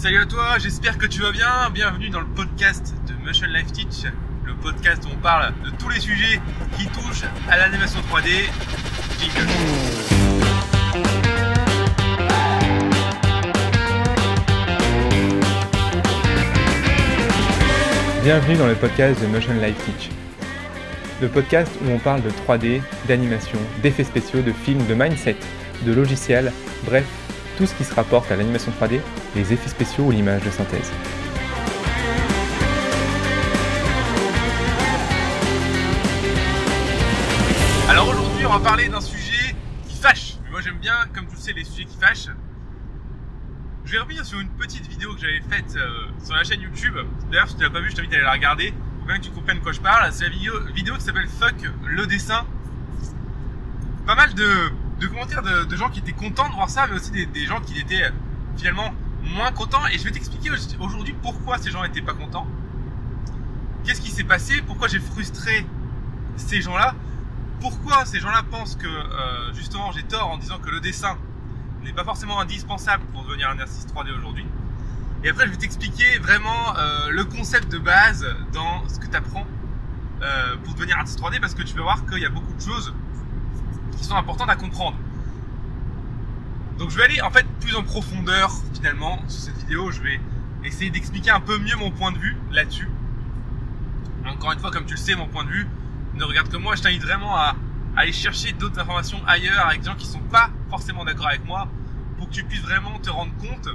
Salut à toi, j'espère que tu vas bien. Bienvenue dans le podcast de Motion Life Teach, le podcast où on parle de tous les sujets qui touchent à l'animation 3D. Jingle. Bienvenue dans le podcast de Motion Life Teach. Le podcast où on parle de 3D, d'animation, d'effets spéciaux, de films, de mindset, de logiciels, bref, tout ce qui se rapporte à l'animation 3D, les effets spéciaux ou l'image de synthèse. Alors aujourd'hui, on va parler d'un sujet qui fâche. Moi j'aime bien, comme tu le sais, les sujets qui fâchent. Je vais revenir sur une petite vidéo que j'avais faite euh, sur la chaîne YouTube. D'ailleurs, si tu l'as pas vue, je t'invite à aller la regarder. Pour bien que tu comprennes de quoi je parle. C'est la vidéo qui s'appelle Fuck le dessin. Pas mal de, de commentaires de, gens qui étaient contents de voir ça, mais aussi des, gens qui étaient euh, finalement moins contents. Et je vais t'expliquer aujourd'hui pourquoi ces gens n'étaient pas contents. Qu'est-ce qui s'est passé? Pourquoi j'ai frustré ces gens-là? Pourquoi ces gens-là pensent que euh, justement j'ai tort en disant que le dessin n'est pas forcément indispensable pour devenir un artiste 3D aujourd'hui? Et après, je vais t'expliquer vraiment euh, le concept de base dans ce que tu apprends pour devenir artiste 3D parce que tu vas voir qu'il y a beaucoup de choses qui sont importantes à comprendre. Donc je vais aller en fait plus en profondeur finalement sur cette vidéo. Je vais essayer d'expliquer un peu mieux mon point de vue là-dessus. Encore une fois, comme tu le sais, mon point de vue ne regarde que moi. Je t'invite vraiment à aller chercher d'autres informations ailleurs avec des gens qui sont pas forcément d'accord avec moi pour que tu puisses vraiment te rendre compte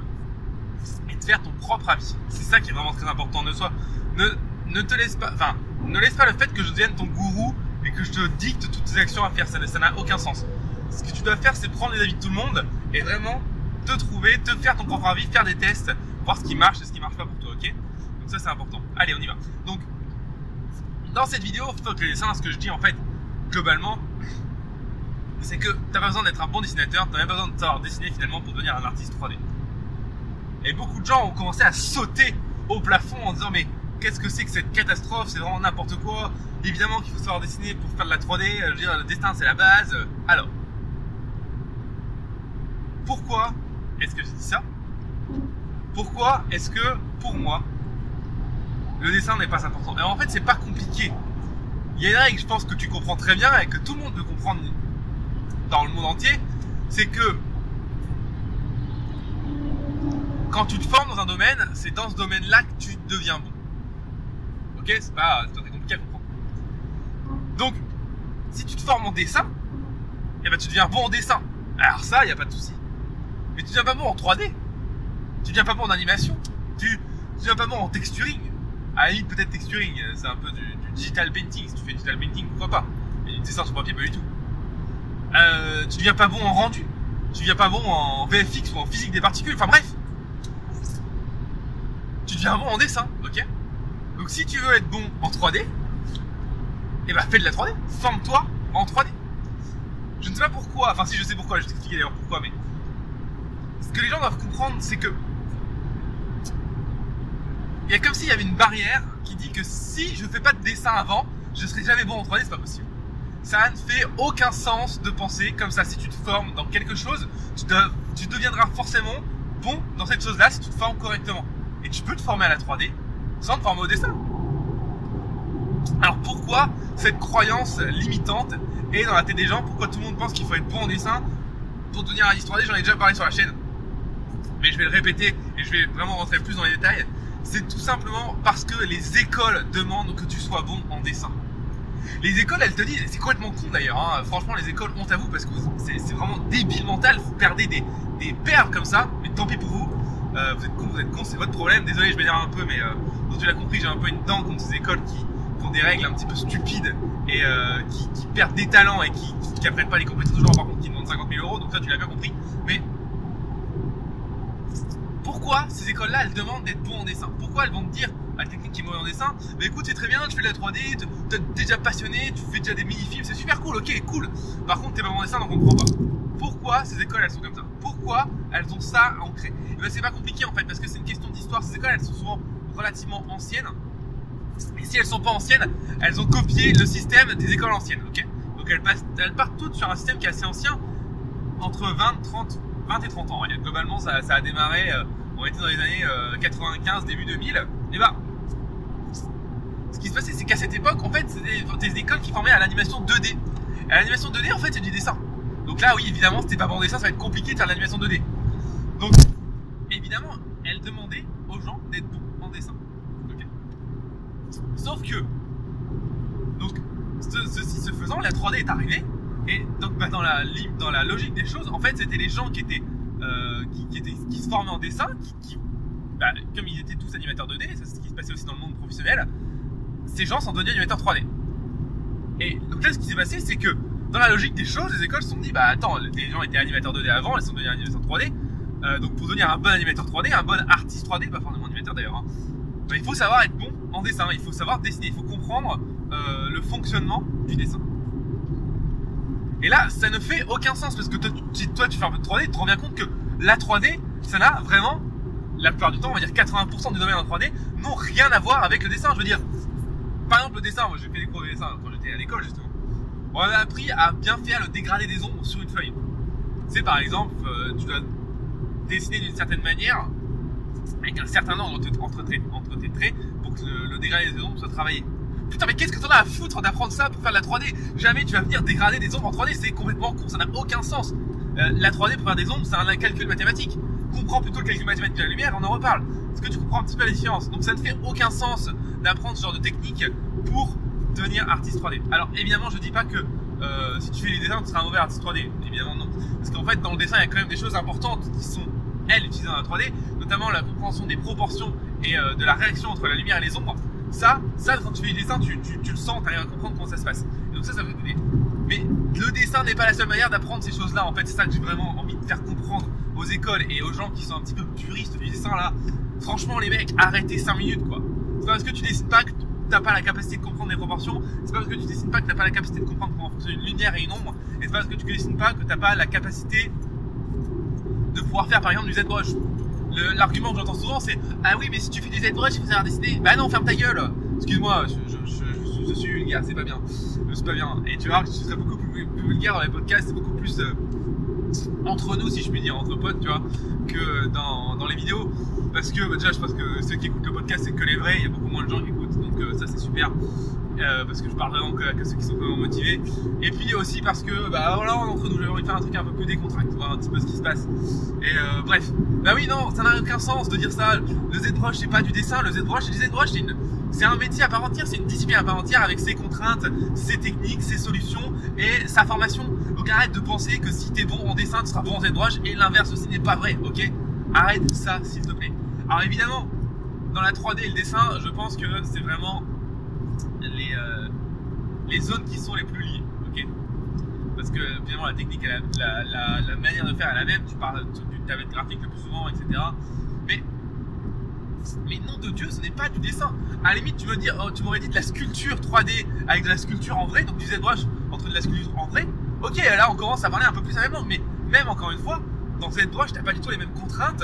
et te faire ton propre avis. C'est ça qui est vraiment très important. Ne sois, ne, ne te laisse pas, enfin, ne laisse pas le fait que je devienne ton gourou que je te dicte toutes tes actions à faire. Ça, n'a aucun sens. Ce que tu dois faire, c'est prendre les avis de tout le monde et vraiment te trouver, te faire ton propre avis, faire des tests, voir ce qui marche et ce qui marche pas pour toi, ok? Donc ça, c'est important. Allez, on y va. Donc, dans cette vidéo, fuck le dessin, ce que je dis en fait, globalement, c'est que t'as pas besoin d'être un bon dessinateur, t'as même pas besoin de savoir dessiner finalement pour devenir un artiste 3D. Et beaucoup de gens ont commencé à sauter au plafond en disant mais qu'est-ce que c'est que cette catastrophe, c'est vraiment n'importe quoi. Évidemment qu'il faut savoir dessiner pour faire de la 3D, je veux dire le destin c'est la base. Alors, pourquoi est-ce que je dis ça? Pourquoi est-ce que pour moi le dessin n'est pas important? Et en fait c'est pas compliqué. Il y a une règle, je pense que tu comprends très bien et que tout le monde peut comprendre dans le monde entier, c'est que quand tu te formes dans un domaine, c'est dans ce domaine-là que tu deviens bon. Comprendre. Donc, si tu te formes en dessin, eh ben tu deviens bon en dessin. Alors ça, il n'y a pas de souci. Mais tu deviens pas bon en 3D. Tu deviens pas bon en animation. Tu, deviens pas bon en texturing. À la limite, peut-être texturing, c'est un peu du, du, digital painting. Si tu fais digital painting, pourquoi pas Mais du dessin sur papier, pas du tout. Euh, tu deviens pas bon en rendu. Tu deviens pas bon en VFX ou en physique des particules. Enfin bref. Tu deviens bon en dessin, ok? Donc si tu veux être bon en 3D, eh ben fais de la 3D. Forme-toi en 3D. Je ne sais pas pourquoi, enfin si je sais pourquoi, je vais t'expliquer d'ailleurs pourquoi, mais ce que les gens doivent comprendre, c'est que il y a comme s'il y avait une barrière qui dit que si je fais pas de dessin avant, je serai jamais bon en 3D, c'est pas possible. Ça ne fait aucun sens de penser comme ça. Si tu te formes dans quelque chose, tu deviendras forcément bon dans cette chose-là si tu te formes correctement. Et tu peux te former à la 3D former au dessin. Alors pourquoi cette croyance limitante est dans la tête des gens? Pourquoi tout le monde pense qu'il faut être bon en dessin pour devenir artiste 3D J'en ai déjà parlé sur la chaîne. Mais je vais le répéter et je vais vraiment rentrer plus dans les détails. C'est tout simplement parce que les écoles demandent que tu sois bon en dessin. Les écoles, elles te disent, c'est complètement con d'ailleurs, hein. franchement les écoles, honte à vous parce que c'est vraiment débile mental, vous perdez des, des perles comme ça, mais tant pis pour vous, euh, vous êtes con, vous êtes con, c'est votre problème, désolé je m'énerve un peu, mais euh, tu l'as compris, j'ai un peu une dent contre ces écoles qui, qui, ont des règles un petit peu stupides et euh, qui, qui, perdent des talents et qui, qui, apprennent pas les compétences toujours par contre qui demandent 50 000 euros, donc ça tu l'as bien compris, mais pourquoi ces écoles-là elles demandent d'être bon en dessin? Pourquoi elles vont te dire à la technique qui est mauvais en dessin, mais écoute c'est très bien, tu fais de la 3D, t'es déjà passionné, tu fais déjà des mini-films, c'est super cool, ok, cool. Par contre t'es pas bon en dessin donc on comprend pas. Pourquoi ces écoles elles sont comme ça? Pourquoi elles ont ça ancré Et ben c'est pas compliqué en fait parce que c'est une question d'histoire. Ces écoles elles sont souvent relativement anciennes. Et si elles sont pas anciennes, elles ont copié le système des écoles anciennes, ok? Donc elles, partent toutes sur un système qui est assez ancien, entre 20, 30, 20 et 30 ans. Globalement ça, a démarré on était dans les années 95, début 2000, et bah, ce qui se passait, c'est qu'à cette époque, en fait, c'était des écoles qui formaient à l'animation 2D. Et l'animation 2D, en fait, c'est du dessin. Donc là, oui, évidemment, c'était pas bon dessin, ça va être compliqué de faire l'animation 2D. Donc, évidemment, elle demandait aux gens d'être bons en dessin. Sauf que, donc, ceci se faisant, la 3D est arrivée. Et donc, bah, dans, la, dans la logique des choses, en fait, c'était les gens qui étaient, euh, qui se formaient en dessin, qui, bah, comme ils étaient tous animateurs 2D, c'est ce qui se passait aussi dans le monde professionnel, ces gens sont devenus animateurs 3D. Et donc là, ce qui s'est passé, c'est que dans la logique des choses, les écoles se sont dit, bah attends, les gens étaient animateurs 2D avant, ils sont devenus animateurs 3D. Euh, donc pour devenir un bon animateur 3D, un bon artiste 3D, pas forcément animateur d'ailleurs, hein, il faut savoir être bon en dessin, il faut savoir dessiner, il faut comprendre euh, le fonctionnement du dessin. Et là, ça ne fait aucun sens parce que toi, tu fais un peu de 3D, tu te rends bien compte que la 3D, ça n'a vraiment, la plupart du temps, on va dire 80% du domaine en 3D, n'ont rien à voir avec le dessin. Je veux dire, par exemple, le dessin, moi j'ai fait des cours de dessin quand j'étais à l'école justement. On a appris à bien faire le dégradé des ombres sur une feuille. C'est par exemple, euh, tu dois dessiner d'une certaine manière, avec un certain nombre entre, tes traits, pour que le, dégradé des ombres soit travaillé. Putain, mais qu'est-ce que t'en as à foutre d'apprendre ça pour faire de la 3D Jamais tu vas venir dégrader des ombres en 3D, c'est complètement con, ça n'a aucun sens. Euh, la 3D pour faire des ombres, c'est un calcul mathématique. Comprends plutôt le calcul mathématique de la lumière, on en reparle. Est-ce que tu comprends un petit peu la différence Donc ça ne fait aucun sens d'apprendre ce genre de technique pour devenir artiste 3D. Alors évidemment, je dis pas que euh, si tu fais les dessins, tu seras un mauvais artiste 3D. Évidemment non. Parce qu'en fait, dans le dessin, il y a quand même des choses importantes qui sont, elles, utilisées dans la 3D, notamment la compréhension des proportions et euh, de la réaction entre la lumière et les ombres. Ça, ça quand tu fais les dessins, tu, le sens, tu arrives à comprendre comment ça se passe. Donc ça, ça va t'aider. Mais le dessin n'est pas la seule manière d'apprendre ces choses-là. En fait, c'est ça que j'ai vraiment envie de faire comprendre aux écoles et aux gens qui sont un petit peu puristes du dessin là. Franchement, les mecs, arrêtez 5 minutes quoi. C'est parce que tu dessines pas que t'as pas la capacité de comprendre les proportions, c'est pas parce que tu dessines pas que t'as pas la capacité de comprendre comment fonctionne une lumière et une ombre, et c'est pas parce que tu dessines pas que t'as pas la capacité de pouvoir faire par exemple du ZBrush. L'argument que j'entends souvent c'est Ah oui, mais si tu fais du ZBrush, il faut savoir dessiner. Bah non, ferme ta gueule Excuse-moi, je, suis vulgaire, c'est pas bien. C'est pas bien. Et tu vois je serais beaucoup plus, vulgaire dans les podcasts, c'est beaucoup plus. Euh, entre nous, si je puis dire, entre potes, tu vois, que dans, dans les vidéos. Parce que déjà, je pense que ceux qui écoutent le podcast, c'est que les vrais, il y a beaucoup moins de gens qui écoutent, donc euh, ça c'est super. Euh, parce que je parle vraiment que, ceux qui sont vraiment motivés. Et puis aussi parce que, bah voilà, entre nous, j'ai envie de faire un truc un peu plus décontracté, voir un petit peu ce qui se passe. Et euh, bref, bah oui, non, ça n'a aucun sens de dire ça. Le ZBrush, c'est pas du dessin, le ZBrush, c'est du ZBrush, c'est un métier à part entière, c'est une discipline à part entière avec ses contraintes, ses techniques, ses solutions et sa formation. Arrête de penser que si t'es bon en dessin, tu seras bon en ZBrush et l'inverse aussi n'est pas vrai, ok? Arrête ça, s'il te plaît. Alors évidemment, dans la 3D et le dessin, je pense que c'est vraiment les, euh, les zones qui sont les plus liées, ok? Parce que finalement la technique, la, manière de faire est la même, tu parles du tablette graphique le plus souvent, etc. Mais mais nom de Dieu, ce n'est pas du dessin. À la limite, tu dire, oh, tu m'aurais dit de la sculpture 3D avec de la sculpture en vrai, donc du ZBrush entre de la sculpture en vrai. Ok, là on commence à parler un peu plus la même langue, mais même encore une fois, dans ZBrush, t'as pas du tout les mêmes contraintes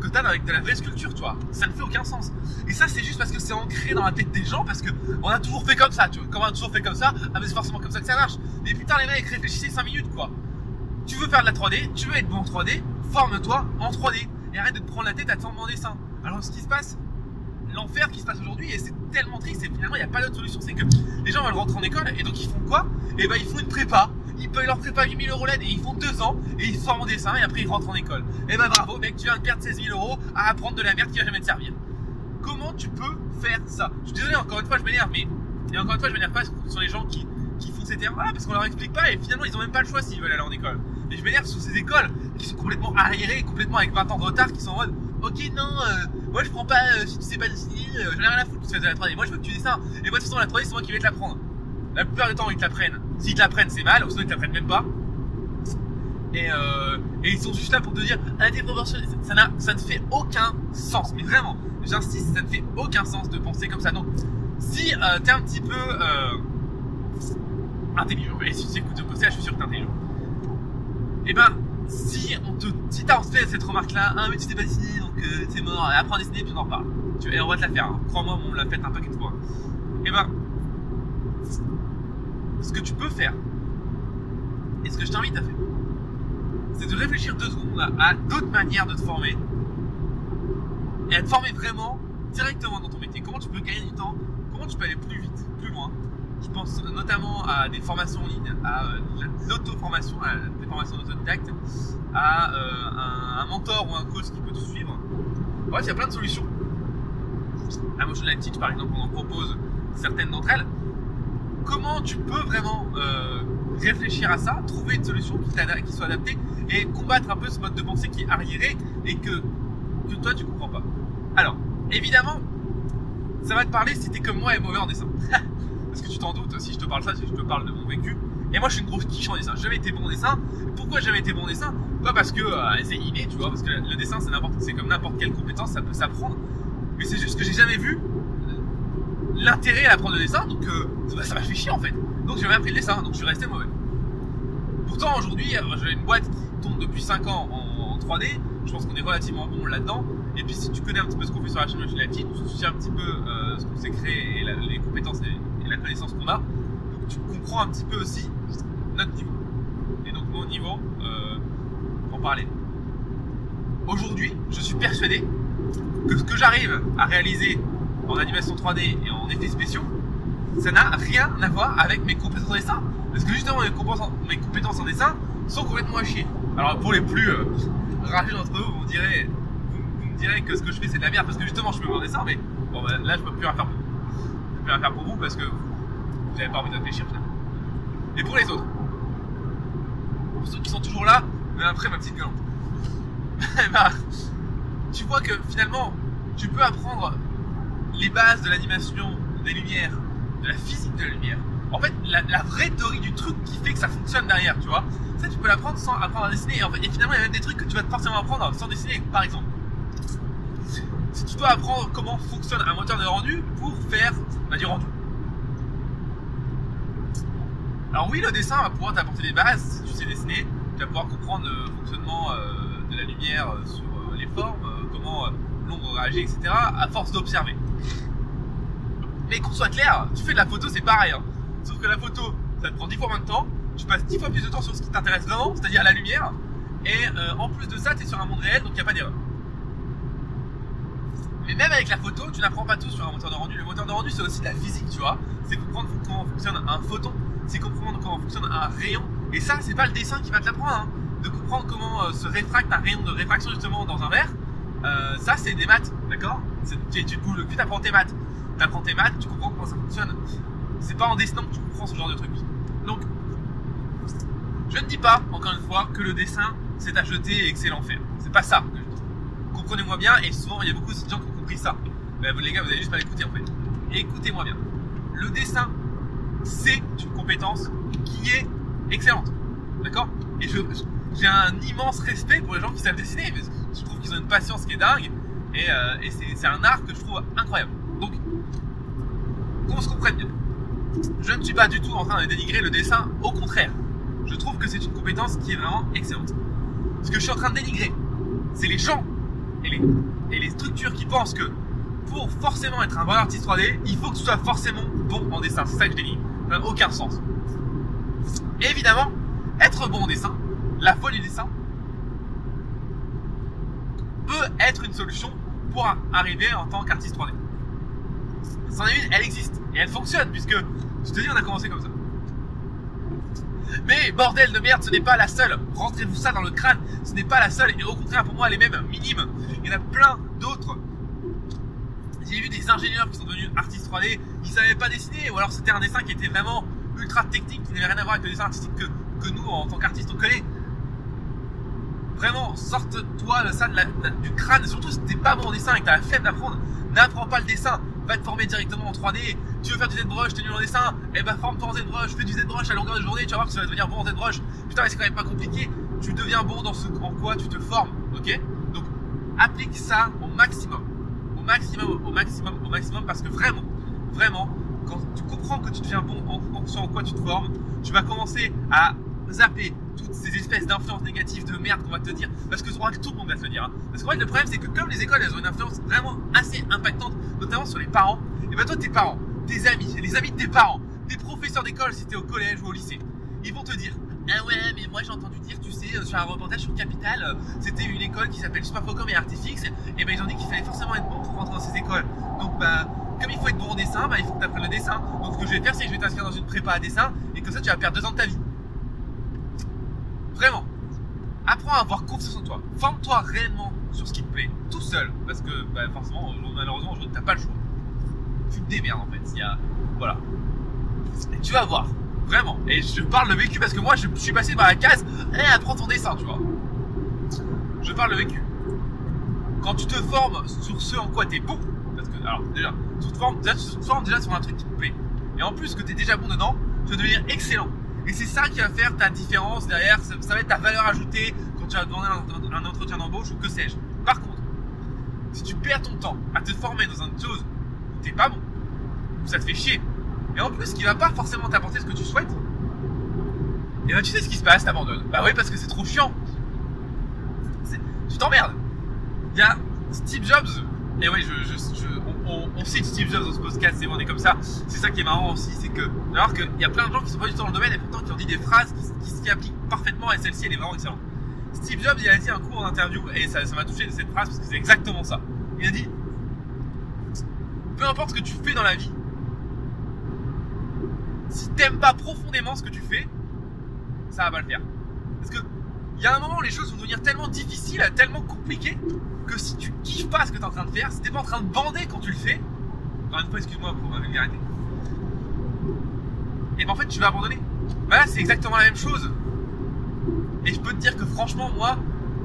que t'as avec de la vraie sculpture, tu vois. Ça ne fait aucun sens. Et ça, c'est juste parce que c'est ancré dans la tête des gens, parce que on a toujours fait comme ça, tu vois. Comme on a toujours fait comme ça, ah mais c'est forcément comme ça que ça marche. Mais putain, les mecs, réfléchissez 5 minutes, quoi. Tu veux faire de la 3D, tu veux être bon en 3D, forme-toi en 3D. Et arrête de te prendre la tête à te former en dessin. Alors, ce qui se passe, l'enfer qui se passe aujourd'hui et c'est tellement triste et finalement il n'y a pas d'autre solution c'est que les gens veulent rentrer en école et donc ils font quoi? Et eh ben ils font une prépa ils payent leur prépa 8000 euros et ils font deux ans et ils se forment en dessin et après ils rentrent en école. Et eh ben bravo mec tu viens de perdre 16 000 euros à apprendre de la merde qui va jamais te servir. Comment tu peux faire ça? Je suis désolé encore une fois je m'énerve mais et encore une fois je m'énerve pas sur les gens qui, qui font ces termes là parce qu'on leur explique pas et finalement ils ont même pas le choix s'ils veulent aller en école. Et je m'énerve sur ces écoles qui sont complètement arriérées complètement avec 20 ans de retard qui sont en mode ok non euh, moi je prends pas euh, si tu sais pas dessiner euh, j'en ai rien à foutre tu fasses de la 3D moi je veux que tu dessines. Et moi de toute façon la 3D c'est moi qui vais te l'apprendre la plupart du temps ils te l'apprennent s'ils te l'apprennent c'est mal ou sinon ils te l'apprennent même pas. Et, euh, et ils sont juste là pour te dire ah t'es ça, n'a, ça ne fait aucun sens. Mais vraiment j'insiste ça ne fait aucun sens de penser comme ça. Donc si euh, t'es un petit peu euh, intelligent et si tu écoutes le podcast je suis sûr que t'es intelligent. Et eh ben si on te si t'as fait cette remarque là ah mais tu t'es pas dessiné donc euh, c'est mort. Apprends à dessiner puis on en reparle et on va te la faire hein. crois-moi on l'a fait un paquet de fois. Et eh ben ce que tu peux faire et ce que je t'invite à faire c'est de réfléchir deux secondes à, d'autres manières de te former et à te former vraiment directement dans ton métier. Comment tu peux gagner du temps, comment tu peux aller plus vite, plus loin. Je pense notamment à des formations en ligne, à l'auto-formation, à des formations d'autodidacte, à euh, un, mentor ou un coach qui peut te suivre. Bref, il y a plein de solutions. À Motion Life Teach, par exemple, on en propose certaines d'entre elles. Comment tu peux vraiment euh, réfléchir à ça, trouver une solution qui, soit adaptée et combattre un peu ce mode de pensée qui est arriéré et que, que toi tu comprends pas. Alors, évidemment, ça va te parler si t'es comme moi et mauvais en dessin. Parce que tu t'en doutes, si je te parle ça, si je te parle de mon vécu. Et moi je suis une grosse quiche en dessin. J'ai été bon en dessin. Pourquoi j'ai été bon en dessin? Pas parce que euh, c'est inné, tu vois, parce que le dessin c'est n'importe c'est comme n'importe quelle compétence, ça peut s'apprendre. Mais c'est juste que j'ai jamais vu l'intérêt à apprendre le dessin, donc euh, ça m'a fait chier en fait. Donc j'ai jamais appris le dessin, donc je suis resté mauvais. Pourtant aujourd'hui, euh, j'ai une boîte qui tourne depuis 5 ans en 3D, je pense qu'on est relativement bon là-dedans. Et puis si tu connais un petit peu ce qu'on fait sur la chaîne Machine tu sais un petit peu euh, ce qu'on s'est créé et les compétences et, la connaissance qu'on a, donc tu comprends un petit peu aussi notre niveau. Et donc mon niveau, euh, pour parler. Aujourd'hui, je suis persuadé que ce que j'arrive à réaliser en animation 3D et en effets spéciaux, ça n'a rien à voir avec mes compétences en dessin. Parce que justement, mes compétences en, dessin sont complètement à chier. Alors pour les plus euh, rageux d'entre vous, vous me direz, vous, me direz que ce que je fais c'est de la merde parce que justement je fais mon dessin, mais bon bah, là je peux plus rien faire pour vous. Peux plus rien faire pour vous parce que vous n'avez pas envie de réfléchir finalement. Et pour les autres, pour ceux qui sont toujours là, mais après ma petite gueulante, bah, tu vois que finalement tu peux apprendre les bases de l'animation, des lumières, de la physique de la lumière. En fait, la, vraie théorie du truc qui fait que ça fonctionne derrière, tu vois ça, tu peux l'apprendre sans apprendre à dessiner. Et, finalement, il y a même des trucs que tu vas forcément apprendre sans dessiner. Par exemple, si tu dois apprendre comment fonctionne un moteur de rendu pour faire bah, du rendu. Alors oui, le dessin va pouvoir t'apporter des bases. Si tu sais dessiner, tu vas pouvoir comprendre le fonctionnement euh, de la lumière euh, sur euh, les formes, comment l'ombre réagit, etc. à force d'observer. Mais qu'on soit clair, tu fais de la photo, c'est pareil. Hein. Sauf que la photo, ça te prend 10 fois moins de temps tu passes 10 fois plus de temps sur ce qui t'intéresse vraiment, c'est-à-dire la lumière, et euh, en plus de ça, tu es sur un monde réel, donc il n'y a pas d'erreur. Mais même avec la photo, tu n'apprends pas tout sur un moteur de rendu. Le moteur de rendu, c'est aussi de la physique, tu vois. C'est comprendre comment fonctionne un photon, c'est comprendre comment fonctionne un rayon. Et ça, c'est pas le dessin qui va te l'apprendre. Hein. De comprendre comment euh, se réfracte un rayon de réfraction justement dans un verre, euh, ça, c'est des maths, d'accord? Tu, tu, tu apprends tes maths. Tu apprends tes maths, tu comprends comment ça fonctionne. C'est pas en dessinant que tu comprends ce genre de truc. Donc, je ne dis pas, encore une fois, que le dessin c'est à jeter et que c'est l'enfer. C'est pas ça que je dis. Comprenez-moi bien, et souvent il y a beaucoup de gens qui ont compris ça. Ben, les gars, vous allez juste pas l'écouter en fait. Écoutez-moi bien. Le dessin, c'est une compétence qui est excellente. D'accord? Et je, j'ai un immense respect pour les gens qui savent dessiner. Je trouve qu'ils ont une patience qui est dingue. Et, euh, et c'est, c'est un art que je trouve incroyable. Qu'on se comprenne bien. Je ne suis pas du tout en train de dénigrer le dessin, au contraire je trouve que c'est une compétence qui est vraiment excellente. Ce que je suis en train de dénigrer, c'est les gens et les, structures qui pensent que pour forcément être un bon artiste 3D, il faut que tu sois forcément bon en dessin. C'est ça que je dénigre. Ça n'a aucun sens. évidemment, être bon en dessin, la folie du dessin, peut être une solution pour arriver en tant qu'artiste 3D. Est une, elle existe. Et elle fonctionne, puisque, je te dis, on a commencé comme ça. Mais bordel de merde, ce n'est pas la seule. Rentrez-vous ça dans le crâne. Ce n'est pas la seule. Et au contraire, pour moi, elle est même minime. Il y en a plein d'autres. J'ai vu des ingénieurs qui sont devenus artistes 3D. Ils savaient pas dessiner. Ou alors c'était un dessin qui était vraiment ultra technique, qui n'avait rien à voir avec le dessin artistique que, nous, en tant qu'artistes, on connaît. Vraiment, sorte-toi de ça du crâne. Surtout, si t'es pas bon en dessin et que t'as la flemme d'apprendre, n'apprends pas le dessin. Va te former directement en 3D tu veux faire du ZBrush, t'es nul en dessin, eh ben, forme-toi en ZBrush, fais du ZBrush à longueur de journée, tu vas voir que tu vas devenir bon en ZBrush. Putain, mais c'est quand même pas compliqué. Tu deviens bon dans ce en quoi tu te formes, ok? Donc applique ça au maximum, au maximum, au maximum, au maximum, parce que vraiment, vraiment, quand tu comprends que tu deviens bon en fonction en quoi tu te formes, tu vas commencer à zapper toutes ces espèces d'influences négatives de merde qu'on va te dire. Parce que tout le monde va te dire. Hein. Parce qu'en fait, le problème, c'est que comme les écoles, elles ont une influence vraiment assez impactante, notamment sur les parents, et ben toi, tes parents, tes amis, les amis de tes parents, des professeurs d'école si t'es au collège ou au lycée, ils vont te dire Ah ouais, mais moi j'ai entendu dire, tu sais, sur un reportage sur Capital, c'était une école qui s'appelle Superfocom et Artifix, et ben ils ont dit qu'il fallait forcément être bon pour rentrer dans ces écoles. Donc bah, comme il faut être bon au dessin, bah il faut que tu apprennes le dessin. Donc ce que je vais faire, c'est que je vais t'inscrire dans une prépa à dessin, et comme ça tu vas perdre deux ans de ta vie. Vraiment. Apprends à avoir confiance en toi. Forme-toi réellement sur ce qui te plaît, tout seul, parce que bah, forcément, malheureusement, aujourd'hui, t'as pas le choix. Tu te démerdes en fait. Il y a... Voilà. Et tu vas voir. Vraiment. Et je parle de vécu parce que moi, je suis passé par la case, eh, apprends ton dessin, tu vois. Je parle de vécu. Quand tu te formes sur ce en quoi t'es bon, parce que, alors, déjà, tu te formes déjà, tu déjà sur un truc qui te plaît. Et en plus que t'es déjà bon dedans, tu vas devenir excellent. Et c'est ça qui va faire ta différence derrière, ça, va être ta valeur ajoutée quand tu vas demander un, entretien d'embauche ou que sais-je. Par contre, si tu perds ton temps à te former dans une chose où t'es pas bon, où ça te fait chier, et en plus qui va pas forcément t'apporter ce que tu souhaites, et ben tu sais ce qui se passe, t'abandonnes. Bah oui, parce que c'est trop chiant. Tu t'emmerdes. Il y a Steve Jobs, et oui, je, je, on, cite Steve Jobs dans ce podcast, c'est on est comme ça. C'est ça qui est marrant aussi, c'est que, alors qu'il y a plein de gens qui sont pas du tout dans le domaine et pourtant qui ont dit des phrases qui, s'y appliquent parfaitement et celle-ci elle est vraiment excellente. Steve Jobs, il a dit un coup en interview, et ça m'a touché cette phrase parce que c'est exactement ça. Il a dit Peu importe ce que tu fais dans la vie, si t'aimes pas profondément ce que tu fais, ça va pas le faire. Parce que il y a un moment les choses vont devenir tellement difficiles, tellement compliquées, que si tu kiffes pas ce que t'es en train de faire, si t'es pas en train de bander quand tu le fais, encore une fois, excuse-moi pour ma vulgarité, et ben en fait tu vas abandonner. Bah là c'est exactement la même chose. Et je peux te dire que franchement, moi,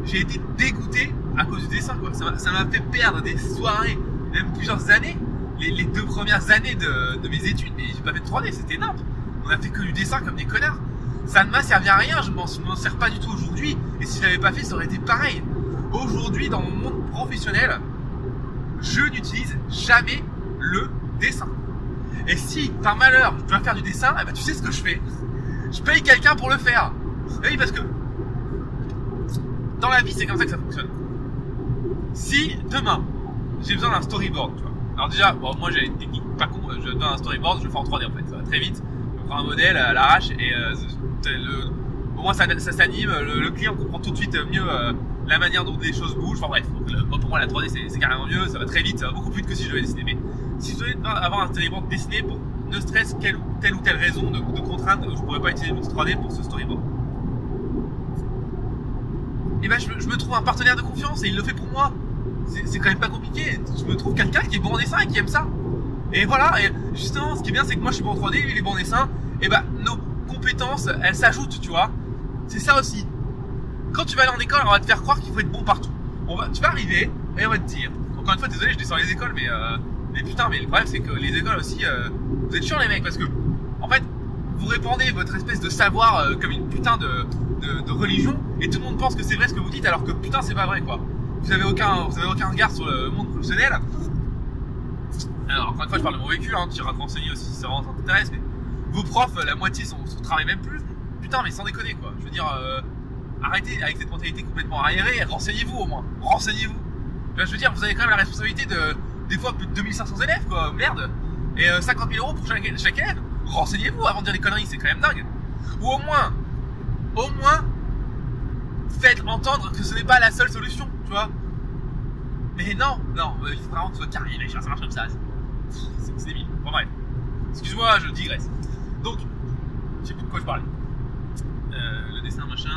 j'ai été dégoûté à cause du dessin, quoi. Ça m'a- fait perdre des soirées, même plusieurs années. Les, deux premières années de, de mes études, mais j'ai pas fait de 3D, c'était énorme. On a fait que du dessin comme des connards. Ça ne m'a servi à rien, je m'en sers pas du tout aujourd'hui. Et si je l'avais pas fait, ça aurait été pareil. Aujourd'hui, dans mon monde professionnel, je n'utilise jamais le dessin. Et si, par malheur, je dois faire du dessin, eh ben, tu sais ce que je fais. Je paye quelqu'un pour le faire. Et oui, parce que dans la vie, c'est comme ça que ça fonctionne. Si demain, j'ai besoin d'un storyboard, tu vois. Alors déjà, bon, moi j'ai une technique pas con, je donne un storyboard, je le fais en 3D en fait, ça va très vite. Un modèle à l'arrache et euh, au moins ça, s'anime, le, client comprend tout de suite mieux euh, la manière dont les choses bougent. Enfin bref, pour moi la 3D c'est- carrément mieux, ça va très vite, ça va beaucoup plus vite que si je devais dessiner. Mais si je devais avoir un storyboard dessiné pour ne stress quelle telle ou telle raison de, contrainte, je pourrais pas utiliser l'outil 3D pour ce storyboard. Et ben je, me trouve un partenaire de confiance et il le fait pour moi. C'est quand même pas compliqué. Je me trouve quelqu'un qui est bon en dessin et qui aime ça. Et voilà, et justement, ce qui est bien, c'est que moi je suis bon en 3D, lui il est bon en dessin. Et bah, nos compétences, elles s'ajoutent, tu vois. C'est ça aussi. Quand tu vas aller en école, on va te faire croire qu'il faut être bon partout. On va, tu vas arriver et on va te dire. Encore une fois, désolé, je descends les écoles, mais, euh, mais putain, mais le problème c'est que les écoles aussi, euh, vous êtes chiants les mecs, parce que, en fait, vous répandez votre espèce de savoir euh, comme une putain de, de, de religion, et tout le monde pense que c'est vrai ce que vous dites, alors que putain, c'est pas vrai quoi. Vous avez aucun, vous avez aucun regard sur le monde professionnel. Alors, encore une fois, je parle de mon vécu, hein, tu iras renseigner aussi si ça t'intéresse, mais vos profs, la moitié sont, sont travaillent même plus. Putain, mais sans déconner quoi. Je veux dire, euh, arrêtez avec cette mentalité complètement arriérée, renseignez-vous au moins, renseignez-vous. Je veux dire, vous avez quand même la responsabilité de, des fois, plus de 2500 élèves quoi, merde. Et euh, 50 000 euros pour chaque, chaque élève. Renseignez-vous avant de dire des conneries, c'est quand même dingue. Ou au moins, au moins, faites entendre que ce n'est pas la seule solution, tu vois. Mais non, non, euh, il faut vraiment que tu sois carré, ça marche comme ça. C'est c'est débile. Bon, bref. Excuse-moi, je digresse. Donc, je sais plus de quoi je parlais. Euh, le dessin, machin.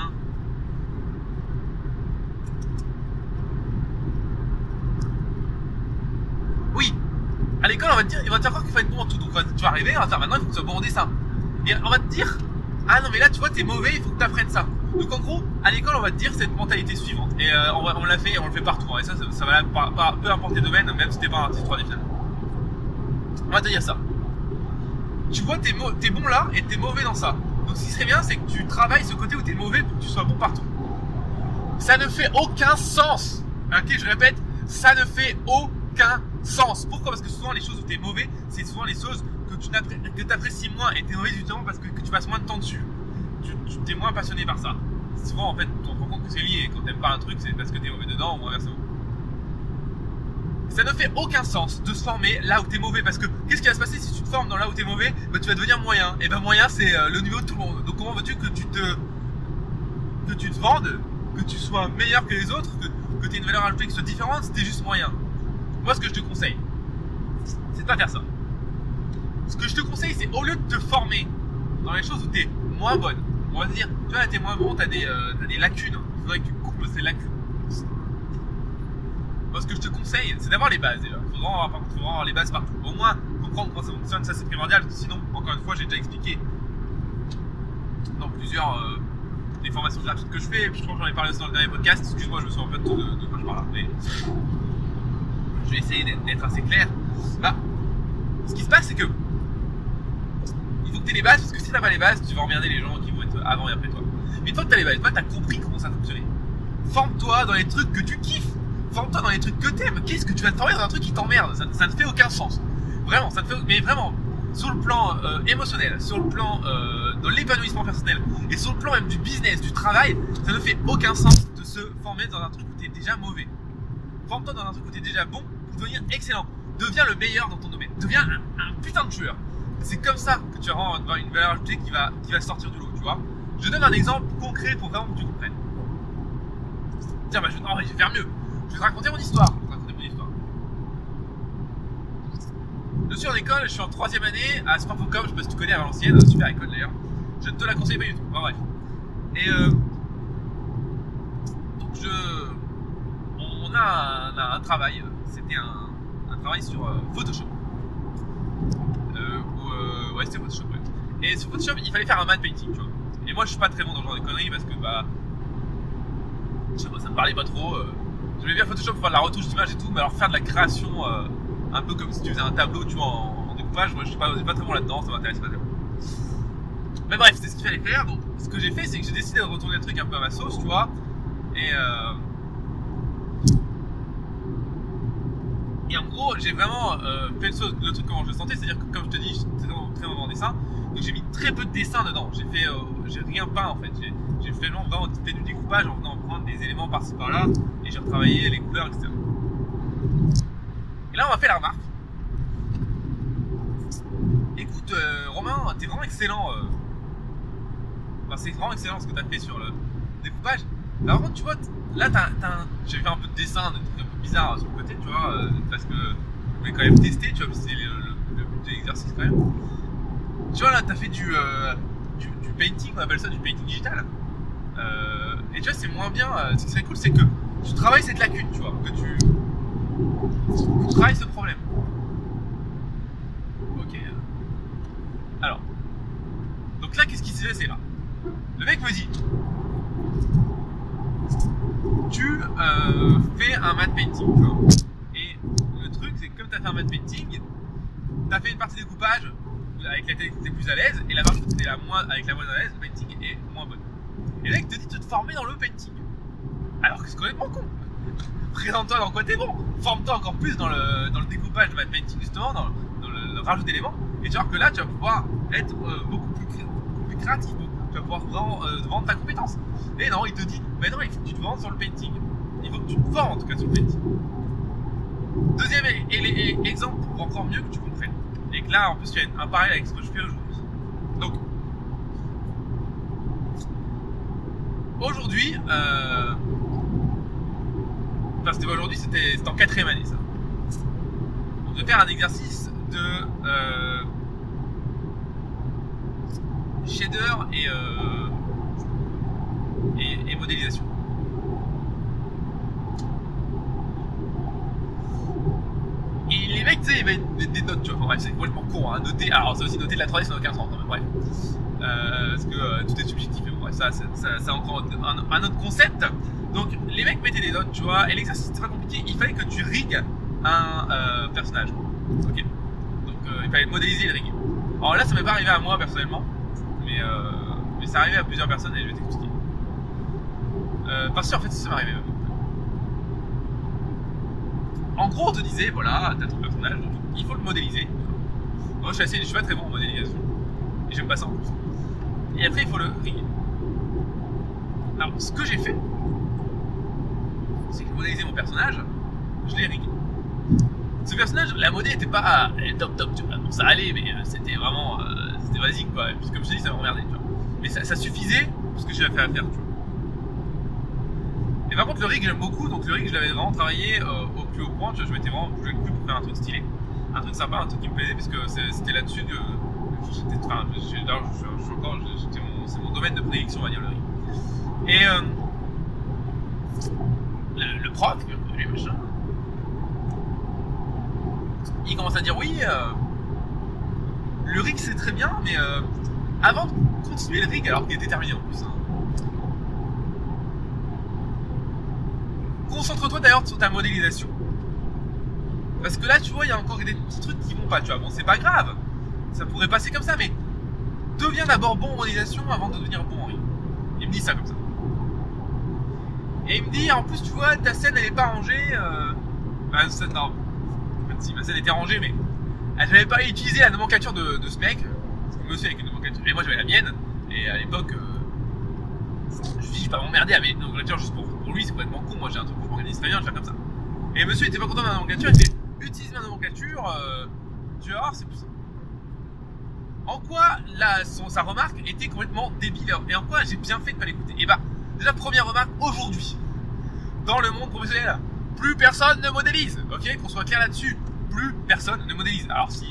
Oui, à l'école, on va te dire, il va te croire qu'il faut être bon en tout. Donc, tu vas arriver, on va te dire maintenant, il faut que tu sois bon en dessin. Et on va te dire, ah non, mais là, tu vois, t'es mauvais, il faut que tu apprennes ça. Donc, en gros, à l'école, on va te dire cette mentalité suivante. Et euh, on, l'a fait, on le fait partout. hein. Et ça, ça, va pas- peu importe les domaines, même si t'es pas un artiste 3D finalement. On va te dire ça. Tu vois, t'es bon là et t'es mauvais dans ça. Donc, ce qui serait bien, c'est que tu travailles ce côté où t'es mauvais pour que tu sois bon partout. Ça ne fait aucun sens. Ok, je répète, ça ne fait aucun sens. Pourquoi? Parce que souvent les choses où t'es mauvais, c'est souvent les choses que tu t'apprécies moins et t'es mauvais justement parce que, tu passes moins de temps dessus. Tu, t'es moins passionné par ça. Souvent en fait, on te compte que c'est lié. Quand t'aimes pas un truc, c'est parce que t'es mauvais dedans ou inversement. Ça ne fait aucun sens de se former là où t'es mauvais parce que qu'est-ce qui va se passer si tu te formes dans là où t'es mauvais? Bah, Tu vas devenir moyen. Et ben moyen c'est euh, le niveau de tout le monde. Donc comment veux-tu que tu te que tu te vendes, que tu sois meilleur que les autres, que, que tu aies une valeur ajoutée qui soit différente, c'était juste moyen? Moi, ce que je te conseille, c'est de pas faire ça. Ce que je te conseille, c'est au lieu de te former dans les choses où tu es moins bonne, on va dire, tu vois, t'es moins bon, t'as des, euh, t'as des lacunes, il faudrait que tu couples ces lacunes. Moi, ce que je te conseille, c'est d'avoir les bases déjà. Il faudra avoir, les bases partout. Au moins, comprendre comment ça fonctionne, ça c'est primordial, sinon, encore une fois, j'ai déjà expliqué dans plusieurs euh, des formations gratuites que je fais, je crois que j'en ai parlé aussi dans le dernier podcast. Excuse-moi, je me souviens pas de, de, quoi je parle, mais je vais essayer d'être- assez clair. Bah, ce qui se passe, c'est que il faut que tu aies les bases, parce que si t'as pas les bases, tu vas emmerder les gens qui vont être avant et après toi. Mais une fois que t'as les bases, fois que t'as compris comment ça fonctionnait, forme-toi dans les trucs que tu kiffes. Forme-toi dans les trucs que t'aimes. Qu'est-ce que tu vas te former dans un truc qui t'emmerde? Ça, ne fait aucun sens. Vraiment, ça ne fait, mais vraiment, sur le plan euh, émotionnel, sur le plan euh, de l'épanouissement personnel et sur le plan même du business, du travail, ça ne fait aucun sens de se former dans un truc où t'es déjà mauvais. Forme-toi dans un truc où t'es déjà bon pour devenir excellent. Deviens le meilleur dans ton domaine. Deviens un, putain de tueur. C'est comme ça que tu auras une valeur ajoutée qui va, qui va sortir du lot, tu vois. Je donne un exemple concret pour vraiment que tu comprennes. Tiens, bah, je, mais je vais faire mieux. Je vais te raconter mon histoire. Je vais te raconter mon histoire. Je suis en école, je suis en troisième année à Sport.com, je sais pas si tu connais à Valenciennes, super école d'ailleurs. Je ne te la conseille pas du tout. Bon, bref. Et euh, donc je, on a un, un- un travail. C'était un, un travail sur euh, Photoshop. Euh, ou, euh, ouais, c'était Photoshop. Ouais. Et sur Photoshop, il fallait faire un matte painting, tu vois. Et moi, je suis pas très bon dans ce genre de conneries parce que bah, je sais pas, ça me parlait pas trop. J'aimais bien Photoshop pour faire de la retouche d'image et tout, mais alors faire de la création euh, un peu comme si tu faisais un tableau, tu en, découpage, moi je suis pas, pas très bon là-dedans, ça m'intéresse pas tellement. Mais bref, c'était ce qu'il fallait faire. Donc, ce que j'ai fait, c'est que j'ai décidé de retourner le truc un peu à ma sauce, tu vois. Et, euh... en gros, j'ai vraiment euh, fait le, truc comment je le sentais, c'est-à-dire que comme je te dis, j'étais très mauvais en dessin, donc j'ai mis très peu de dessin dedans. J'ai fait, j'ai rien peint en fait. J'ai, fait vraiment, vraiment fait du découpage en venant prendre des éléments par-ci par-là j'ai les couleurs, etc. Et là, on m'a fait la remarque. Écoute, euh, Romain, t'es vraiment excellent. euh. C'est vraiment excellent ce que t'as fait sur le découpage. Mais par contre, tu vois, là, t'as, un- j'ai fait un peu de dessin, de trucs un peu bizarres sur le côté, tu vois, euh, parce que je voulais quand même tester, tu vois, c'est le, but de l'exercice quand même. Tu vois, là, t'as fait du, painting, on appelle ça du painting digital. Et tu vois, c'est moins bien. Ce qui serait cool, c'est que tu travailles cette lacune, tu vois, que tu, tu travailles ce problème. Ok. Alors. Donc là, qu'est-ce qui s'est passé là Le mec me dit Tu euh, fais un matte painting, tu vois. Et le truc, c'est que comme tu as fait un matte painting, tu as fait une partie découpage avec laquelle tu es plus à l'aise, et la partie avec la moins à l'aise, le painting est moins bonne. Et le mec te dit de te former dans le painting. Alors que c'est complètement con. Présente-toi dans quoi t'es bon. Forme-toi encore plus dans le, dans le découpage de painting, justement, dans, le, rajout d'éléments. Et tu vas voir que là, tu vas pouvoir être euh, beaucoup, plus beaucoup plus créatif. Tu vas pouvoir vraiment euh, vendre ta compétence. Et non, il te dit, mais non, il faut que tu te vendes sur le painting. Il faut que tu te vends en tout cas sur le painting. Deuxième exemple pour encore mieux que tu comprennes. Et que là, en plus, il y a un parallèle avec ce que je fais aujourd'hui. Donc, aujourd'hui, euh... enfin, c'était aujourd'hui, c'était en quatrième année ça. On devait faire un exercice de euh... shader et, euh... et, et modélisation. Et les mecs, tu sais, ils mettent des, des notes, tu vois. Enfin, bref, c'est complètement con, hein. Noter, alors c'est aussi noter de la 3D, ça n'a aucun sens, hein, mais bref. Euh, parce que euh, tout est subjectif, mais bon, bref, ça, ça, encore un autre concept. Donc, les mecs mettaient des notes, tu vois, et l'exercice c'était pas compliqué, il fallait que tu rigues un euh, personnage. Ok Donc, euh, il fallait modéliser le rig. Alors là, ça m'est pas arrivé à moi personnellement, mais, euh, mais ça arrivé à plusieurs personnes et je vais t'expliquer. Parce que en fait, ça m'est arrivé. En gros, on te disait, voilà, t'as ton personnage, donc il faut le modéliser. Moi, je suis, assez, je suis pas très bon en modélisation. Et j'aime pas ça en plus. Et après, il faut le rig. Alors, ce que j'ai fait, modélisé mon personnage, je l'ai rig. Ce personnage, la modé était pas top top, tu vois. Bon, ça allait, mais euh, c'était vraiment. euh, c'était basique, quoi. Et puis, comme je te dis, ça m'a emmerdé, tu vois. Mais ça, suffisait pour ce que j'ai à faire à faire, tu vois. Et par contre, le rig, j'aime beaucoup. Donc, le rig, je l'avais vraiment travaillé euh, au plus haut point. Tu vois, je m'étais vraiment bougé le cul pour faire un truc stylé. Un truc sympa, un truc qui me plaisait, parce que c'était là-dessus que. Enfin, je, suis encore. C'est mon domaine de prédiction, on va dire, le rig. Et. Prof, il commence à dire oui, euh, le rig c'est très bien, mais euh, avant de continuer le rig, alors qu'il était terminé en plus, hein, concentre-toi d'ailleurs sur ta modélisation. Parce que là, tu vois, il y a encore des petits trucs qui vont pas, tu vois. Bon, c'est pas grave, ça pourrait passer comme ça, mais deviens d'abord bon en modélisation avant de devenir bon en rig. Il me dit ça comme ça. Et il me dit, en plus, tu vois, ta scène elle est pas rangée. Euh... Enfin, scène, non, si ma scène était rangée, mais elle n'avait pas utilisé la nomenclature de, de ce mec. Parce que monsieur avec une nomenclature. Et moi j'avais la mienne. Et à l'époque, euh, je me dit, je vais pas m'emmerder mettre une nomenclature juste pour, pour lui, c'est complètement con. Moi j'ai un truc que je m'organise très bien, je vais faire comme ça. Et monsieur était pas content de ma nomenclature, il fait, utilise ma nomenclature, euh, tu vas voir, c'est plus simple. En quoi la, son, sa remarque était complètement débile? Et en quoi j'ai bien fait de pas l'écouter? Et bah, déjà première remarque, aujourd'hui, dans le monde professionnel, plus personne ne modélise, ok? Qu'on soit clair là-dessus, plus personne ne modélise. Alors si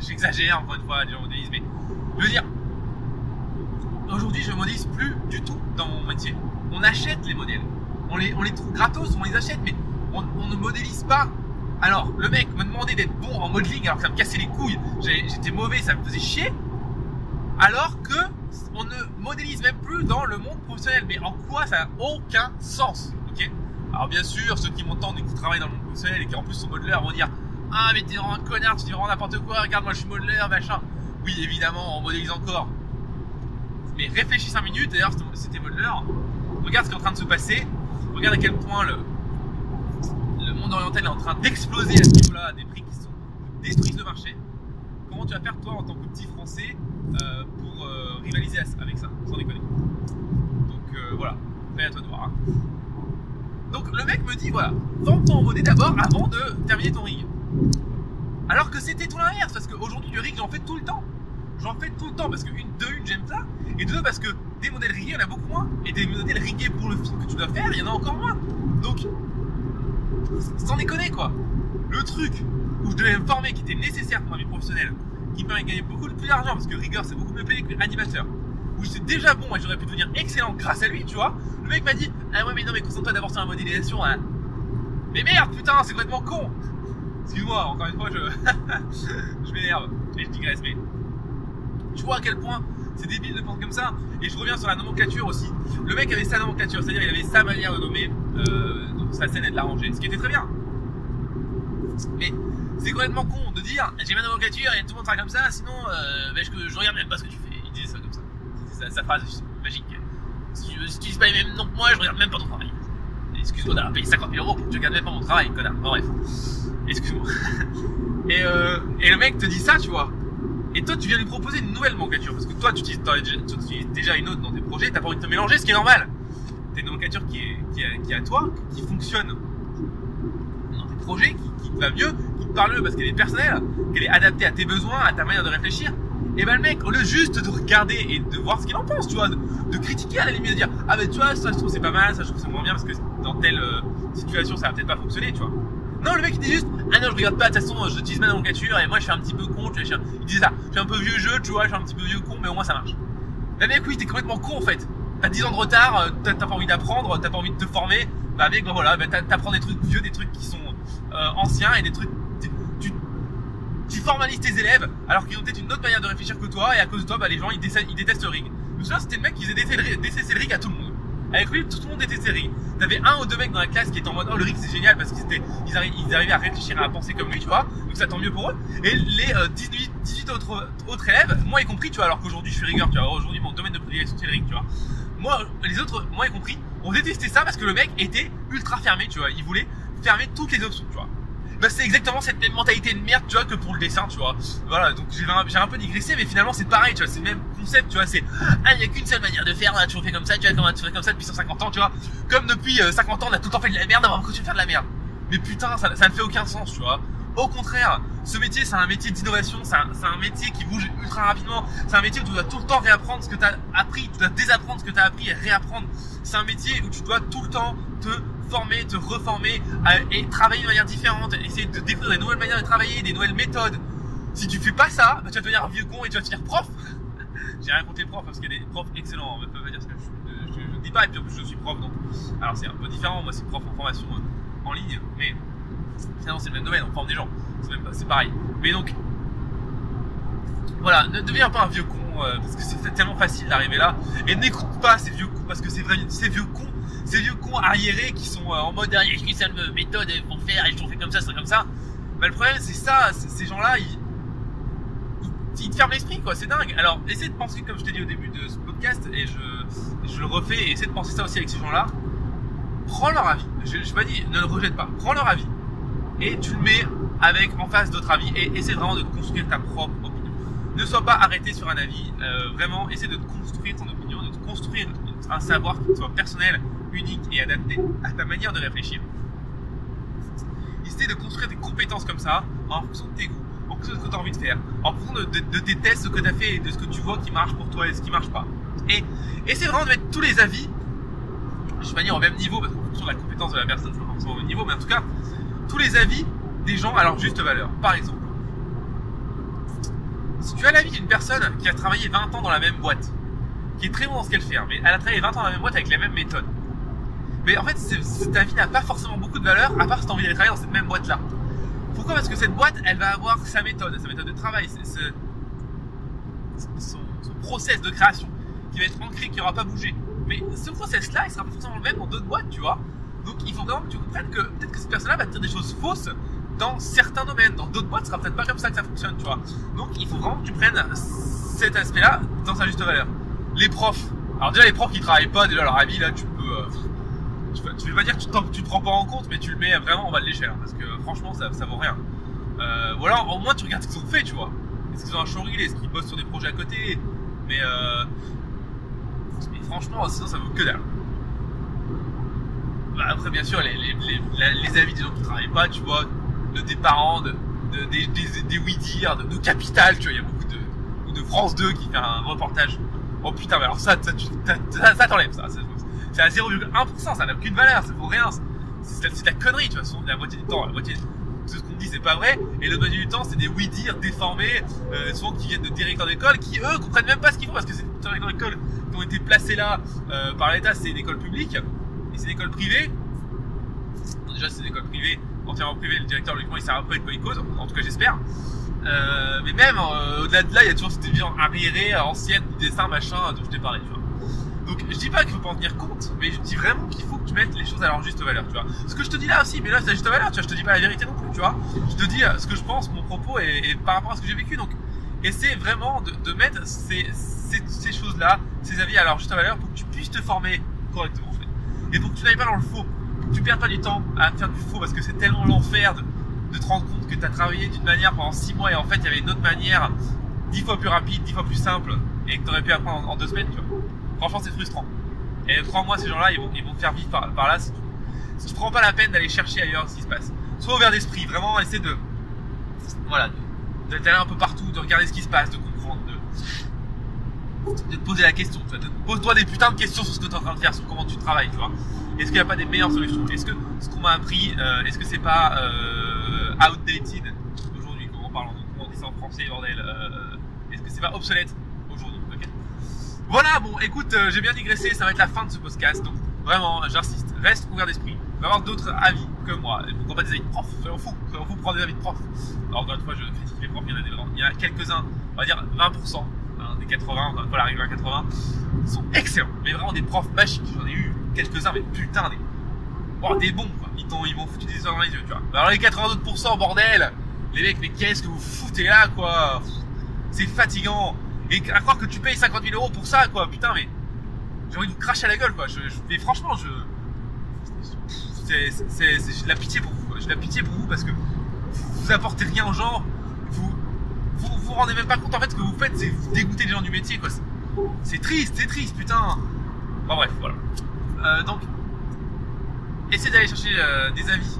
j'exagère encore une fois, les gens modélisent, mais je veux dire, aujourd'hui je modélise plus du tout dans mon métier. On achète les modèles, on les, trouve gratos, on les achète, mais on, ne modélise pas. Alors, le mec me demandait d'être bon en modeling alors que ça me cassait les couilles, j'étais mauvais, ça me faisait chier. Alors que on ne modélise même plus dans le monde professionnel. Mais en quoi ça n'a aucun sens, Alors bien sûr, ceux qui m'entendent et qui travaillent dans le monde professionnel et qui en plus sont modeleurs vont dire Ah mais t'es un connard, tu dis vraiment n'importe quoi, regarde moi je suis modeleur, machin. Oui évidemment, on modélise encore. Mais réfléchis 5 minutes, d'ailleurs c'était modeleur, regarde ce qui est en train de se passer, regarde à quel point le, le monde oriental est en train d'exploser à ce niveau-là, des prix qui sont détruisent le marché. Comment tu vas faire toi en tant que petit français euh, pour euh, rivaliser avec ça, sans déconner. Donc euh, voilà, après à toi de voir. hein. Donc le mec me dit voilà, vends-toi en monnaie d'abord avant de terminer ton rig. Alors que c'était tout l'inverse, parce qu'aujourd'hui le rig j'en fais tout le temps. J'en fais tout le temps parce que une, de une j'aime ça, et de deux parce que des modèles rigués il y en a beaucoup moins, et des modèles rigués pour le film que tu dois faire il y en a encore moins. Donc, sans déconner quoi. Le truc où je devais me former qui était nécessaire pour ma vie professionnelle, qui me permet de gagner beaucoup plus d'argent parce que rigueur c'est beaucoup mieux payé que animateur. Où j'étais déjà bon et j'aurais pu devenir excellent grâce à lui, tu vois. Le mec m'a dit Ah ouais, mais non, mais concentre-toi d'abord sur la modélisation. Hein. Mais merde, putain, c'est complètement con. Excuse-moi, encore une fois, je, je m'énerve et je digresse, mais tu vois à quel point c'est débile de penser comme ça. Et je reviens sur la nomenclature aussi. Le mec avait sa nomenclature, c'est-à-dire il avait sa manière de nommer euh, sa scène et de la ranger, ce qui était très bien. Mais c'est complètement con de dire j'ai ma nomenclature et tout le monde sera comme ça, sinon euh, ben, je, je regarde même pas ce que tu fais. Il disait ça comme ça. Sa, sa phrase magique. Si tu si tu dis pas les mêmes noms que moi, je regarde même pas ton travail. Excuse-moi d'avoir payé 50 000 euros pour que tu regardes même pas mon travail, connard. Bon, bref. Excuse-moi. Et, euh, et le mec te dit ça, tu vois. Et toi, tu viens lui proposer une nouvelle nomenclature. Parce que toi, tu utilises, tu utilises déjà une autre dans tes projets, t'as pas envie de te mélanger, ce qui est normal. T'as une nomenclature qui est, qui est, qui est à toi, qui fonctionne dans tes projets, qui, qui va mieux, parle parce qu'elle est personnelle, qu'elle est adaptée à tes besoins, à ta manière de réfléchir. Et ben le mec, au lieu juste de regarder et de voir ce qu'il en pense, tu vois, de, critiquer à la limite, de dire ah ben tu vois ça je trouve c'est pas mal, ça je trouve c'est moins bien parce que dans telle euh, situation ça va peut-être pas fonctionner, tu vois. Non le mec il dit juste ah non je regarde pas de toute façon j'utilise ma nomenclature et moi je suis un petit peu con, tu vois, je il disait ça, je suis un peu vieux jeu, tu vois, je suis un petit peu vieux con mais au moins ça marche. Mais mec oui t'es complètement con en fait. T'as 10 ans de retard, euh, t'as pas envie d'apprendre, t'as pas envie de te former, bah mec bah voilà, bah, t'a- t'apprends des trucs vieux, des trucs qui sont euh, anciens et des trucs tu formalises tes élèves alors qu'ils ont peut-être une autre manière de réfléchir que toi et à cause de toi bah les gens ils, détestent- le rig. Je me souviens c'était le mec qui faisait détester le rig- à tout le monde. Avec lui tout le monde détestait le rig. T'avais un ou deux mecs dans la classe qui étaient en mode oh le rig c'est génial parce qu'ils étaient ils, ils arrivaient à réfléchir à penser comme lui tu vois donc ça tant mieux pour eux et les euh, 18, 18 autres, autres élèves moi y compris tu vois alors qu'aujourd'hui je suis rigueur tu vois aujourd'hui mon domaine de prédilection c'est le rig tu vois moi les autres moi y compris on détestait ça parce que le mec était ultra fermé tu vois il voulait fermer toutes les options tu vois bah c'est exactement cette même mentalité de merde tu vois que pour le dessin tu vois. Voilà donc j'ai un, peu digressé mais finalement c'est pareil tu vois c'est le même concept tu vois c'est ah il y a qu'une seule manière de faire on a toujours fait comme ça tu vois comment tu fais comme ça depuis 150 ans tu vois. Comme depuis euh, 50 ans on a tout le temps fait de la merde on va continuer de faire de la merde. Mais putain ça, ça ne fait aucun sens tu vois. Au contraire, ce métier, c'est un métier d'innovation, c'est un, un métier qui bouge ultra rapidement, c'est un métier où tu dois tout le temps réapprendre ce que tu as appris, tu dois désapprendre ce que tu as appris et réapprendre. C'est un métier où tu dois tout le temps te former, te reformer et travailler de manière différente, essayer de découvrir des nouvelles manières de travailler, des nouvelles méthodes. Si tu fais pas ça, tu vas devenir un vieux con et tu vas faire prof. J'ai rien contre les profs parce qu'il y a des profs excellents, dire ce que je, je, dis pas et puis en plus je suis prof donc. Alors c'est un peu différent, moi c'est prof en formation euh, en ligne, mais finalement c'est le même domaine, on forme des gens, c'est c'est pareil. Mais donc, voilà, ne deviens pas un vieux con parce que c'est tellement facile d'arriver là et n'écoute pas ces vieux cons parce que c'est vrai, ces vieux cons, ces vieux cons arriérés qui sont euh, en mode derrière, je suis méthode pour faire et je t'en fais comme ça, c'est comme ça. Bah, le problème c'est ça, ces gens-là, ils, te ferment l'esprit quoi, c'est dingue. Alors essaie de penser comme je t'ai dit au début de ce podcast et je, le refais et essaie de penser ça aussi avec ces gens-là. Prends leur avis. Je, je dit ne le rejette pas. Prends leur avis et tu le mets avec en face d'autres avis et essaie vraiment de construire ta propre. Ne sois pas arrêté sur un avis. Euh, vraiment, essaie de construire ton opinion, de construire un savoir qui soit personnel, unique et adapté à ta manière de réfléchir. Essaie de construire des compétences comme ça en fonction de tes goûts en fonction de ce que tu as envie de faire, en fonction de tes tests, ce que tu as fait et de ce que tu vois qui marche pour toi et ce qui marche pas. Et essaie vraiment de mettre tous les avis, je vais pas dire au même niveau, parce qu'en fonction de la compétence de la personne, c'est pas forcément au même niveau, mais en tout cas, tous les avis des gens à leur juste valeur. Par exemple, si tu as l'avis d'une personne qui a travaillé 20 ans dans la même boîte, qui est très bon dans ce qu'elle fait, hein, mais elle a travaillé 20 ans dans la même boîte avec la même méthode. Mais en fait, cet avis n'a pas forcément beaucoup de valeur, à part si tu as envie d'aller travailler dans cette même boîte-là. Pourquoi? Parce que cette boîte, elle va avoir sa méthode, sa méthode de travail, ce, son, son, process de création qui va être ancré, qui n'aura pas bougé. Mais ce process-là, il sera pas forcément le même dans d'autres boîtes, tu vois. Donc il faut vraiment que tu comprennes que peut-être que cette personne-là va te dire des choses fausses dans certains domaines. Dans d'autres boîtes, ce sera peut-être pas comme ça que ça fonctionne, tu vois. Donc il faut vraiment que tu prennes cet aspect-là dans sa juste valeur. Les profs. Alors déjà les profs qui travaillent pas, déjà leur avis là, tu peux... Euh, tu, veux pas dire que tu, tu te prends pas en compte, mais tu le mets vraiment en bas de l'échelle, hein, parce que franchement, ça, vaut rien. Euh, ou alors, au moins, tu regardes ce qu'ils ont fait, tu vois. Est-ce qu'ils ont un showreel, est-ce qu'ils bossent sur des projets à côté? Mais, euh, mais franchement, sinon, ça vaut que dalle. Bah, après, bien sûr, les, les, avis des gens qui travaillent pas, tu vois, de tes parents, de, de des, des, des oui dire, de, de Capital, tu vois, il y a beaucoup de, de France 2 qui fait un reportage. Oh putain, mais alors ça, ça, ça, ça t'enlève, ça, ça c'est à 0,1%, ça n'a aucune valeur, ça vaut rien. C'est de la connerie, tu vois, la moitié du temps, la moitié de ce qu'on dit c'est pas vrai, et le moitié du temps c'est des oui-dire déformés, euh, souvent qui viennent de directeurs d'école, qui eux comprennent même pas ce qu'ils font, parce que c'est des directeurs d'école qui ont été placés là euh, par l'État, c'est une école publique, et c'est une école privée. Déjà c'est une école privée, entièrement privée, le directeur logiquement il sert un peu avec quoi il cause, en tout cas j'espère. Euh, mais même euh, au-delà de là, il y a toujours cette vision arriérée, ancienne, du dessin, machin, dont je t'ai parlé, tu vois. Donc je dis pas qu'il faut pas en tenir compte, mais je dis vraiment qu'il faut que tu mettes les choses à leur juste valeur, tu vois. Ce que je te dis là aussi, mais là c'est la juste valeur, tu vois, je te dis pas la vérité non plus, tu vois. Je te dis ce que je pense, mon propos et, par rapport à ce que j'ai vécu, donc essaie vraiment de, de mettre ces, choses-là, ces avis à leur juste valeur pour que tu puisses te former correctement en. Et pour que tu n'ailles pas dans le faux, tu perdes pas du temps à faire du faux parce que c'est tellement l'enfer de, de te rendre compte que tu as travaillé d'une manière pendant 6 mois et en fait il y avait une autre manière 10 fois plus rapide, 10 fois plus simple et que tu pu apprendre en, deux semaines, tu vois. Franchement, c'est frustrant. Et crois-moi, ces gens-là, ils vont, ils vont te faire vivre par, là si tu, si tu prends pas la peine d'aller chercher ailleurs ce qui se passe. Sois ouvert d'esprit, vraiment, essaie de, voilà, d'aller un peu partout, de regarder ce qui se passe, de comprendre, de, de te poser la question. Pose-toi des putains de questions sur ce que tu es en train de faire, sur comment tu travailles, tu vois. Est-ce qu'il n'y a pas des meilleures solutions? Est-ce que ce qu'on m'a appris, euh, est-ce que c'est pas euh, outdated aujourd'hui Comment on parle, comment on dit ça en français, bordel euh, Est-ce que c'est pas obsolète voilà, bon, écoute, j'ai bien digressé, ça va être la fin de ce podcast, donc vraiment, j'insiste, reste ouvert d'esprit, va avoir d'autres avis que moi, pourquoi pas des avis de profs, soyons fous, soyons fous, prendre des avis de profs. Alors, encore une fois, je critique les profs, il y en a, des, il y a quelques-uns, on va dire 20%, hein, des 80, encore une fois, l'arrivée à 80, sont excellents, mais vraiment des profs magiques, j'en ai eu quelques-uns, mais putain, des, oh, des bons, quoi, ils, ils m'ont foutu des yeux dans les yeux, tu vois. Alors, les 80 autres pourcents, bordel, les mecs, mais qu'est-ce que vous foutez là, quoi? C'est fatigant. Et à croire que tu payes 50 000 euros pour ça, quoi, putain, mais j'ai envie de vous cracher à la gueule, quoi. Mais franchement, je. J'ai de la pitié pour vous, J'ai de la pitié pour vous parce que vous, apportez rien aux gens, vous, vous vous rendez même pas compte en fait ce que vous faites, c'est vous dégoûter les gens du métier, quoi. C'est triste, c'est triste, putain. Bon, bref, voilà. Euh, donc, essayez d'aller chercher euh, des avis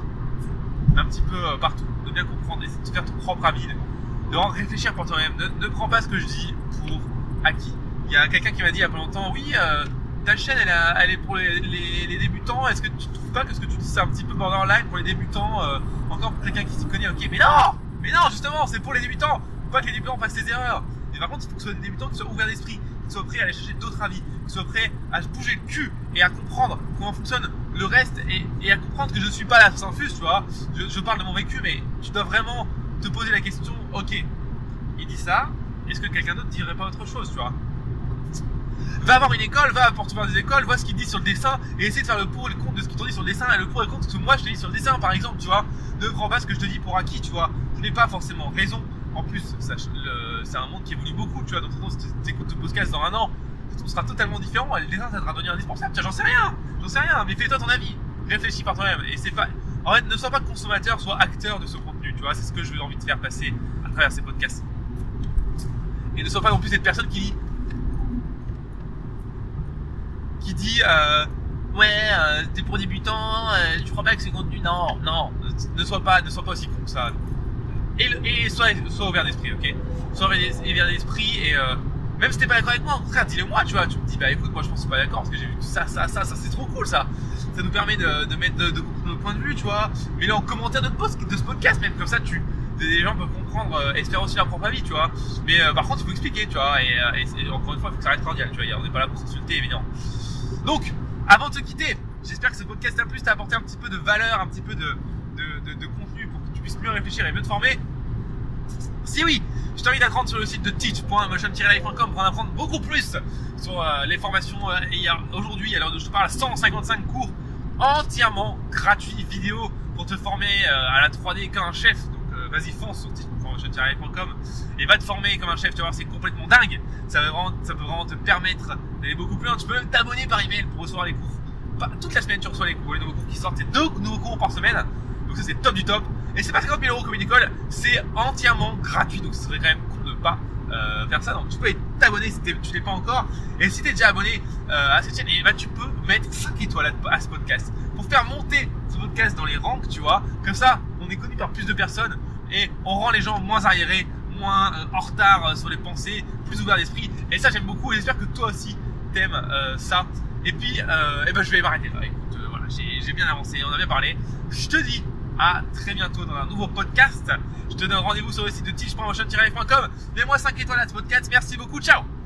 un petit peu euh, partout, de bien comprendre, de faire ton propre avis, de, de réfléchir pour toi-même. Ne, ne prends pas ce que je dis pour acquis. Il y a quelqu'un qui m'a dit il y a pas longtemps, oui, euh, ta chaîne elle, est pour les débutants. Est-ce que tu trouves pas que ce que tu dis c'est un petit peu borderline pour les débutants euh, Encore pour quelqu'un qui s'y connaît, ok, mais non Mais non, justement, c'est pour les débutants. Pas que les débutants fassent des erreurs. Et par contre, il faut que ce soit des débutants qui soient ouverts d'esprit, qui soient prêts à aller chercher d'autres avis, qui soient prêts à bouger le cul et à comprendre comment fonctionne le reste et, à comprendre que je suis pas la infuse, tu vois. Je, parle de mon vécu, mais tu dois vraiment te poser la question, ok, il dit ça, est-ce que quelqu'un d'autre dirait pas autre chose, tu vois Va avoir une école, va pour voir des écoles, vois ce qu'ils disent sur le dessin et essaie de faire le pour et le contre de ce qu'ils t'ont dit sur le dessin et le pour et le contre de ce que moi je te dis sur le dessin par exemple, tu vois. Ne prends pas ce que je te dis pour acquis, tu vois. Je n'ai pas forcément raison. En plus, le- c'est un monde qui évolue beaucoup, tu vois. Donc, si tu écoutes ce podcast dans un an, tout sera totalement différent et le dessin ça va devenir indispensable. J'en sais rien, j'en sais rien, mais fais-toi ton avis. Réfléchis par toi-même et c'est pas. En fait, ne sois pas consommateur, sois acteur de ce contenu, tu vois. C'est ce que j'ai envie de faire passer à travers ces podcasts. Et ne sois pas non plus cette personne qui dit qui dit euh, ouais euh, t'es pour débutants euh, tu crois pas que c'est contenu non non ne, ne sois pas ne sois pas aussi con que ça et, et sois, sois ouvert d'esprit ok? Sois ouvert d'es- d'esprit et euh, même si t'es pas d'accord avec moi au contraire dis-le moi tu vois tu me dis bah écoute moi je pense que pas d'accord parce que j'ai vu ça ça ça ça c'est trop cool ça. Ça nous permet de, de mettre de, de point de vue tu vois. Mais là en commentaire de, post, de ce podcast même comme ça tu les gens peuvent comprendre euh, aussi leur propre avis tu vois. Mais euh, par contre il faut expliquer tu vois et, euh, encore une fois il faut que ça reste cordial tu vois on n'est pas là pour s'insulter évidemment. Donc, avant de se quitter, j'espère que ce podcast t'a plu, t'a apporté un petit peu de valeur, un petit peu de, de, de- de puisses mieux réfléchir et mieux te former. Si oui, je t'invite à te rendre sur le site de teach.motion-life.com pour en apprendre beaucoup plus sur euh, les formations. euh, et aujourd'hui, où je te parle, 155 cours entièrement gratuits vidéo pour te former euh, à la 3D comme un chef. Donc euh, vas-y fonce sur teach.motion-life.com et va te former comme un chef. Tu vas voir, c'est complètement dingue. Ça, va vraiment, ça peut vraiment te permettre d'aller beaucoup plus loin. Tu peux même t'abonner par email pour recevoir les cours. Toute la semaine, tu reçois les cours, les nouveaux cours qui sortent. C'est deux nouveaux cours par semaine. Donc ça, c'est top du top. Et c'est pas 50 000 euros comme une école. C'est entièrement gratuit. Donc ce serait quand même cool de pas euh, faire ça. Donc tu peux t'abonner si tu l'es pas encore. Et si t'es déjà abonné euh, à cette chaîne, et bah, tu peux mettre 5 étoiles à, ce podcast pour faire monter ce podcast dans les ranks, tu vois. Comme ça, on est connu par plus de personnes et on rend les gens moins arriérés, moins euh, en retard euh, sur les pensées, plus ouverts d'esprit. Et ça, j'aime beaucoup. Et j'espère que toi aussi t'aimes euh, ça. Et puis, euh, eh ben, je vais m'arrêter là. Écoute, voilà, j'ai bien avancé, on a bien parlé. Je te dis à très bientôt dans un nouveau podcast. Je te donne rendez-vous sur le site de teach.motion-life.com. Mets-moi 5 étoiles à ce podcast. Merci beaucoup. Ciao